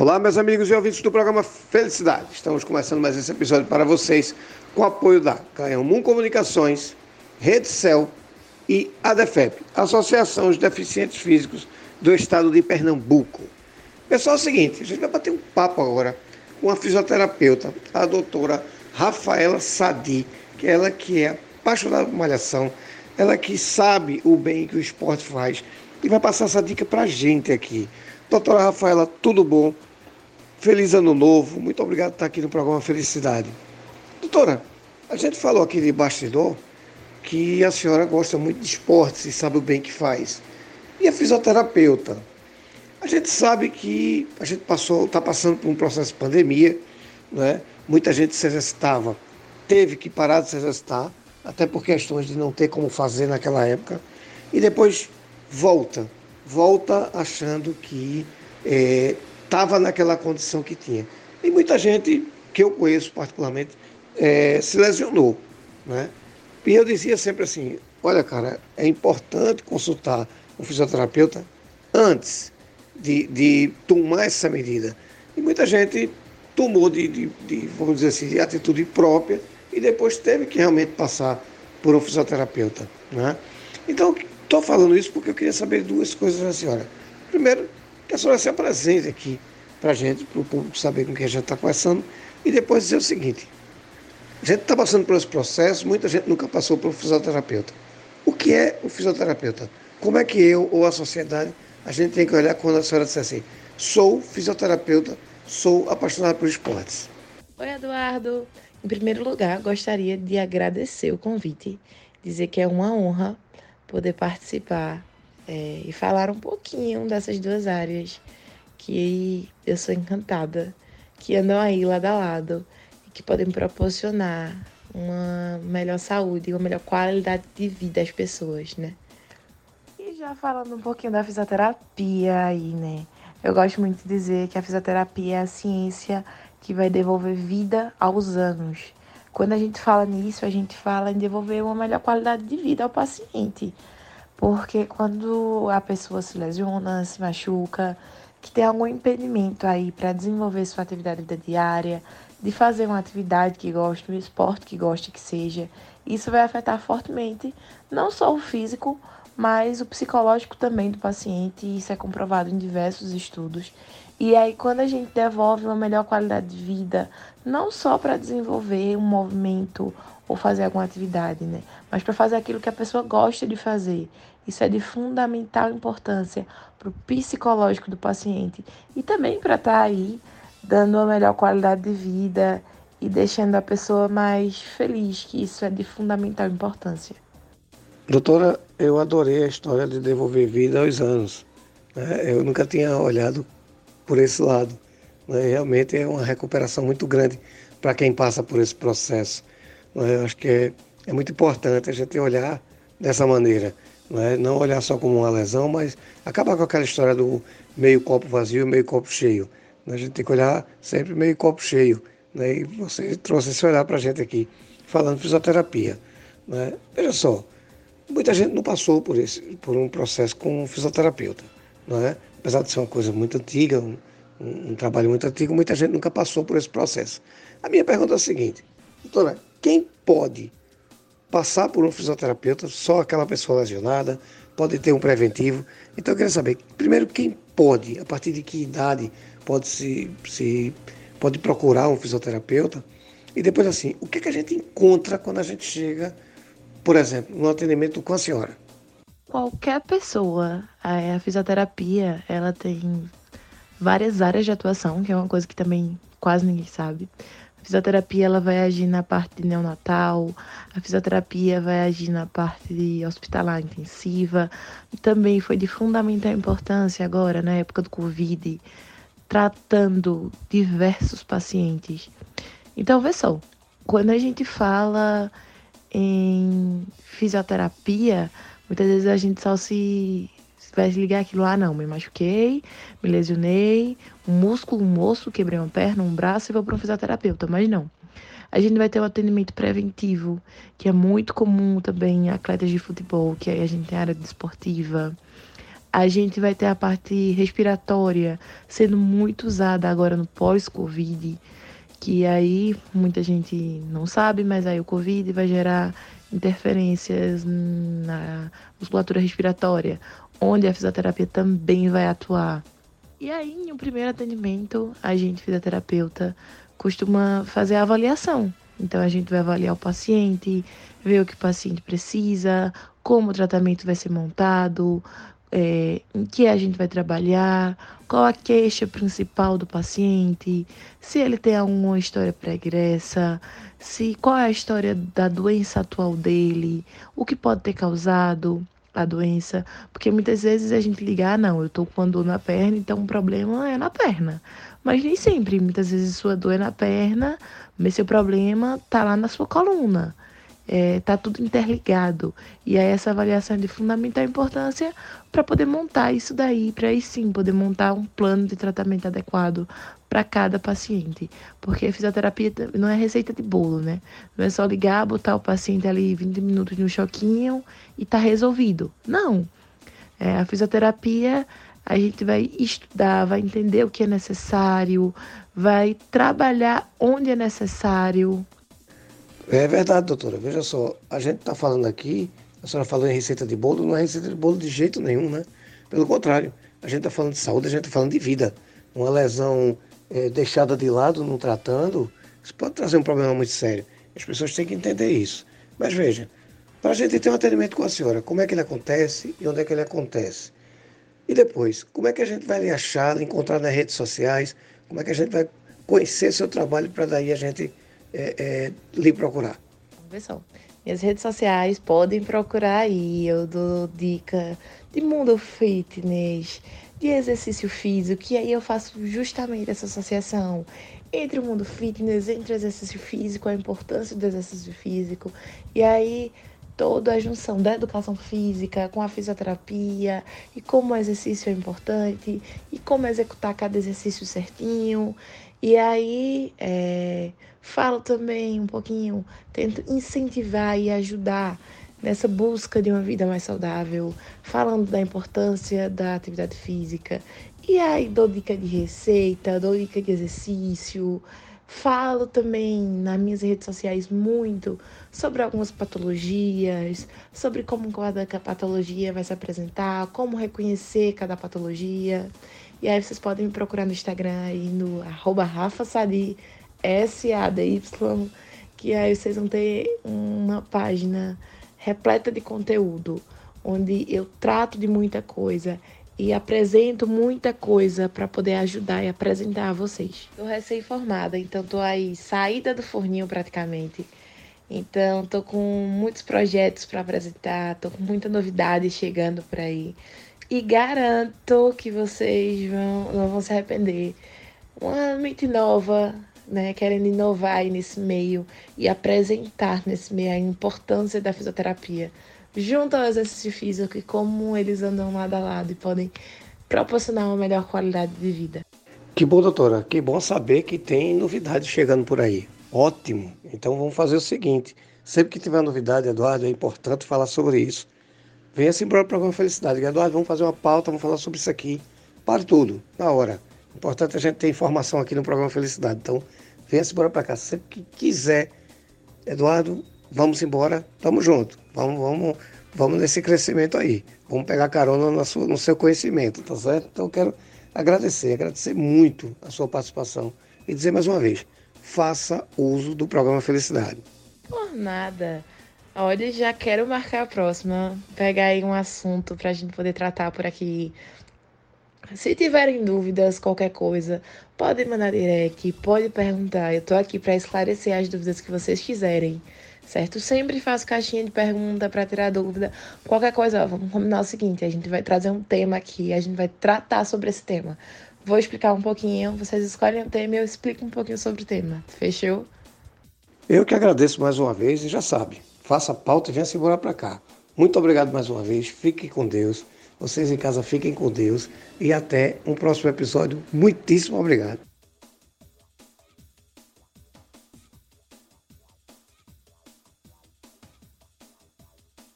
Olá, meus amigos e ouvintes do programa Felicidade. Estamos começando mais esse episódio para vocês com apoio da Canhão Comunicações, Rede Cel e ADEFEP, Associação de Deficientes Físicos do Estado de Pernambuco. Pessoal, é o seguinte, a gente vai bater um papo agora com a fisioterapeuta, a doutora Rafaela Sadi, que é ela que é apaixonada por malhação, ela que sabe o bem que o esporte faz e vai passar essa dica para a gente aqui. Doutora Rafaela, tudo bom? Feliz ano novo. Muito obrigado por estar aqui no programa Felicidade. Doutora, a gente falou aqui de bastidor que a senhora gosta muito de esportes e sabe o bem que faz. E a fisioterapeuta? A gente sabe que a gente passou, está passando por um processo de pandemia, né? muita gente se exercitava, teve que parar de se exercitar, até por questões de não ter como fazer naquela época, e depois volta, volta achando que é, estava naquela condição que tinha. E muita gente que eu conheço particularmente é, se lesionou. Né? E eu dizia sempre assim: olha, cara, é importante consultar um fisioterapeuta antes de, de tomar essa medida. E muita gente tomou de, de, de, vamos dizer assim, de atitude própria e depois teve que realmente passar por um fisioterapeuta. Né? Então, estou falando isso porque eu queria saber duas coisas da senhora. Primeiro, que a senhora se apresente aqui para a gente, para o público saber com quem a gente está conversando, e depois dizer o seguinte: a gente está passando por esse processo, muita gente nunca passou um fisioterapeuta. O que é o fisioterapeuta? Como é que eu ou a sociedade a gente tem que olhar quando a senhora disser assim: sou fisioterapeuta, sou apaixonada por esportes? Oi, Eduardo. Em primeiro lugar, gostaria de agradecer o convite, dizer que é uma honra poder participar é, e falar um pouquinho dessas duas áreas que eu sou encantada, que andam aí lado a lado e que podem proporcionar uma melhor saúde uma melhor qualidade de vida às pessoas, né? E já falando um pouquinho da fisioterapia aí, né? Eu gosto muito de dizer que a fisioterapia é a ciência que vai devolver vida aos anos. Quando a gente fala nisso, a gente fala em devolver uma melhor qualidade de vida ao paciente. Porque quando a pessoa se lesiona, se machuca, que tem algum impedimento aí para desenvolver sua atividade diária, de fazer uma atividade que goste, um esporte que goste que seja, isso vai afetar fortemente não só o físico, mas o psicológico também do paciente, e isso é comprovado em diversos estudos. E aí, quando a gente devolve uma melhor qualidade de vida, não só para desenvolver um movimento ou fazer alguma atividade, né? Mas para fazer aquilo que a pessoa gosta de fazer. Isso é de fundamental importância para o psicológico do paciente e também para estar tá aí dando uma melhor qualidade de vida e deixando a pessoa mais feliz, que isso é de fundamental importância. Doutora, eu adorei a história de devolver vida aos anos. Né? Eu nunca tinha olhado por esse lado. Né? Realmente é uma recuperação muito grande para quem passa por esse processo. Né? Eu acho que é, é muito importante a gente olhar dessa maneira. Né? Não olhar só como uma lesão, mas acabar com aquela história do meio copo vazio meio copo cheio. Né? A gente tem que olhar sempre meio copo cheio. Né? E você trouxe esse olhar para a gente aqui, falando de fisioterapia. Né? Veja só, muita gente não passou por, esse, por um processo com um fisioterapeuta. Né? Apesar de ser uma coisa muito antiga, um, um, trabalho muito antigo, muita gente nunca passou por esse processo. A minha pergunta é a seguinte, doutora, quem pode passar por um fisioterapeuta, só aquela pessoa lesionada, pode ter um preventivo. Então eu queria saber, primeiro, quem pode, a partir de que idade pode se, se pode procurar um fisioterapeuta? E depois assim, o que, que a gente encontra quando a gente chega, por exemplo, no atendimento com a senhora? Qualquer pessoa, a fisioterapia, ela tem várias áreas de atuação, que é uma coisa que também quase ninguém sabe. A fisioterapia ela vai agir na parte neonatal, a fisioterapia vai agir na parte hospitalar intensiva, também foi de fundamental importância agora, na época do Covid, tratando diversos pacientes. Então, vê só, quando a gente fala em fisioterapia, muitas vezes a gente só se vai ligar aquilo, ah não, me machuquei, me lesionei, um músculo, um moço, quebrei uma perna, um braço e vou para um fisioterapeuta, mas não. A gente vai ter o um atendimento preventivo, que é muito comum também em atletas de futebol, que aí a gente tem área desportiva. A gente vai ter a parte respiratória sendo muito usada agora no pós-Covid, que aí muita gente não sabe, mas aí o Covid vai gerar interferências na musculatura respiratória, onde a fisioterapia também vai atuar. E aí, em um primeiro atendimento, a gente, fisioterapeuta, costuma fazer a avaliação. Então, a gente vai avaliar o paciente, ver o que o paciente precisa, como o tratamento vai ser montado, é, em que a gente vai trabalhar, qual a queixa principal do paciente, se ele tem alguma história pregressa, se qual é a história da doença atual dele, o que pode ter causado a doença, porque muitas vezes a gente liga, ah, não, eu tô com uma dor na perna, então o problema é na perna. Mas nem sempre, muitas vezes sua dor é na perna, mas seu problema tá lá na sua coluna. É, tá tudo interligado. E aí essa avaliação é de fundamental importância para poder montar isso daí, para aí sim poder montar um plano de tratamento adequado para cada paciente. Porque fisioterapia não é receita de bolo, né? Não é só ligar, botar o paciente ali 20 minutos no choquinho e tá resolvido. Não. É, a fisioterapia a gente vai estudar, vai entender o que é necessário, vai trabalhar onde é necessário, é verdade, doutora. Veja só, a gente está falando aqui, a senhora falou em receita de bolo, não é receita de bolo de jeito nenhum, né? Pelo contrário, a gente está falando de saúde, a gente está falando de vida. Uma lesão é, deixada de lado, não tratando, isso pode trazer um problema muito sério. As pessoas têm que entender isso. Mas veja, para a gente ter um atendimento com a senhora, como é que ele acontece e onde é que ele acontece? E depois, como é que a gente vai lhe achar, lhe encontrar nas redes sociais? Como é que a gente vai conhecer seu trabalho para daí a gente é, é, lhe procurar? Pessoal, minhas redes sociais podem procurar aí. Eu dou dica de mundo fitness, de exercício físico, e aí eu faço justamente essa associação entre o mundo fitness, entre o exercício físico, a importância do exercício físico, e aí toda a junção da educação física com a fisioterapia e como o exercício é importante e como executar cada exercício certinho. E aí é, falo também um pouquinho, tento incentivar e ajudar nessa busca de uma vida mais saudável, falando da importância da atividade física. E aí dou dica de receita, dou dica de exercício. Falo também nas minhas redes sociais muito sobre algumas patologias, sobre como cada patologia vai se apresentar, como reconhecer cada patologia. E aí vocês podem me procurar no Instagram aí no arroba S-A-D-Y, que aí vocês vão ter uma página repleta de conteúdo, onde eu trato de muita coisa e apresento muita coisa para poder ajudar e apresentar a vocês. Estou recém-formada, então estou aí saída do forninho praticamente. Então estou com muitos projetos para apresentar, estou com muita novidade chegando por aí. E garanto que vocês vão, não vão se arrepender. Uma mente nova, né, querendo inovar nesse meio e apresentar nesse meio a importância da fisioterapia, junto ao exercício físico e como eles andam lado a lado e podem proporcionar uma melhor qualidade de vida. Que bom, doutora. Que bom saber que tem novidades chegando por aí. Ótimo. Então vamos fazer o seguinte: sempre que tiver novidade, Eduardo, é importante falar sobre isso Venha-se embora para programa Felicidade. Eduardo, vamos fazer uma pauta, vamos falar sobre isso aqui. Para tudo, na hora. Importante a gente ter informação aqui no programa Felicidade. Então, venha-se embora para cá. Sempre que quiser, Eduardo, vamos embora, tamo junto. Vamos, vamos, vamos nesse crescimento aí. Vamos pegar carona no seu, no seu conhecimento, tá certo? Então, eu quero agradecer, agradecer muito a sua participação. E dizer mais uma vez, faça uso do programa Felicidade. Por nada. Olha, já quero marcar a próxima. Pegar aí um assunto para a gente poder tratar por aqui. Se tiverem dúvidas, qualquer coisa, podem mandar direct, pode perguntar. Eu tô aqui para esclarecer as dúvidas que vocês quiserem, certo? Sempre faço caixinha de pergunta para tirar dúvida. Qualquer coisa, ó, vamos combinar o seguinte: a gente vai trazer um tema aqui, a gente vai tratar sobre esse tema. Vou explicar um pouquinho, vocês escolhem o tema e eu explico um pouquinho sobre o tema. Fechou? Eu que agradeço mais uma vez e já sabe faça a pauta e venha se para cá. Muito obrigado mais uma vez, fiquem com Deus. Vocês em casa fiquem com Deus e até um próximo episódio. Muitíssimo obrigado.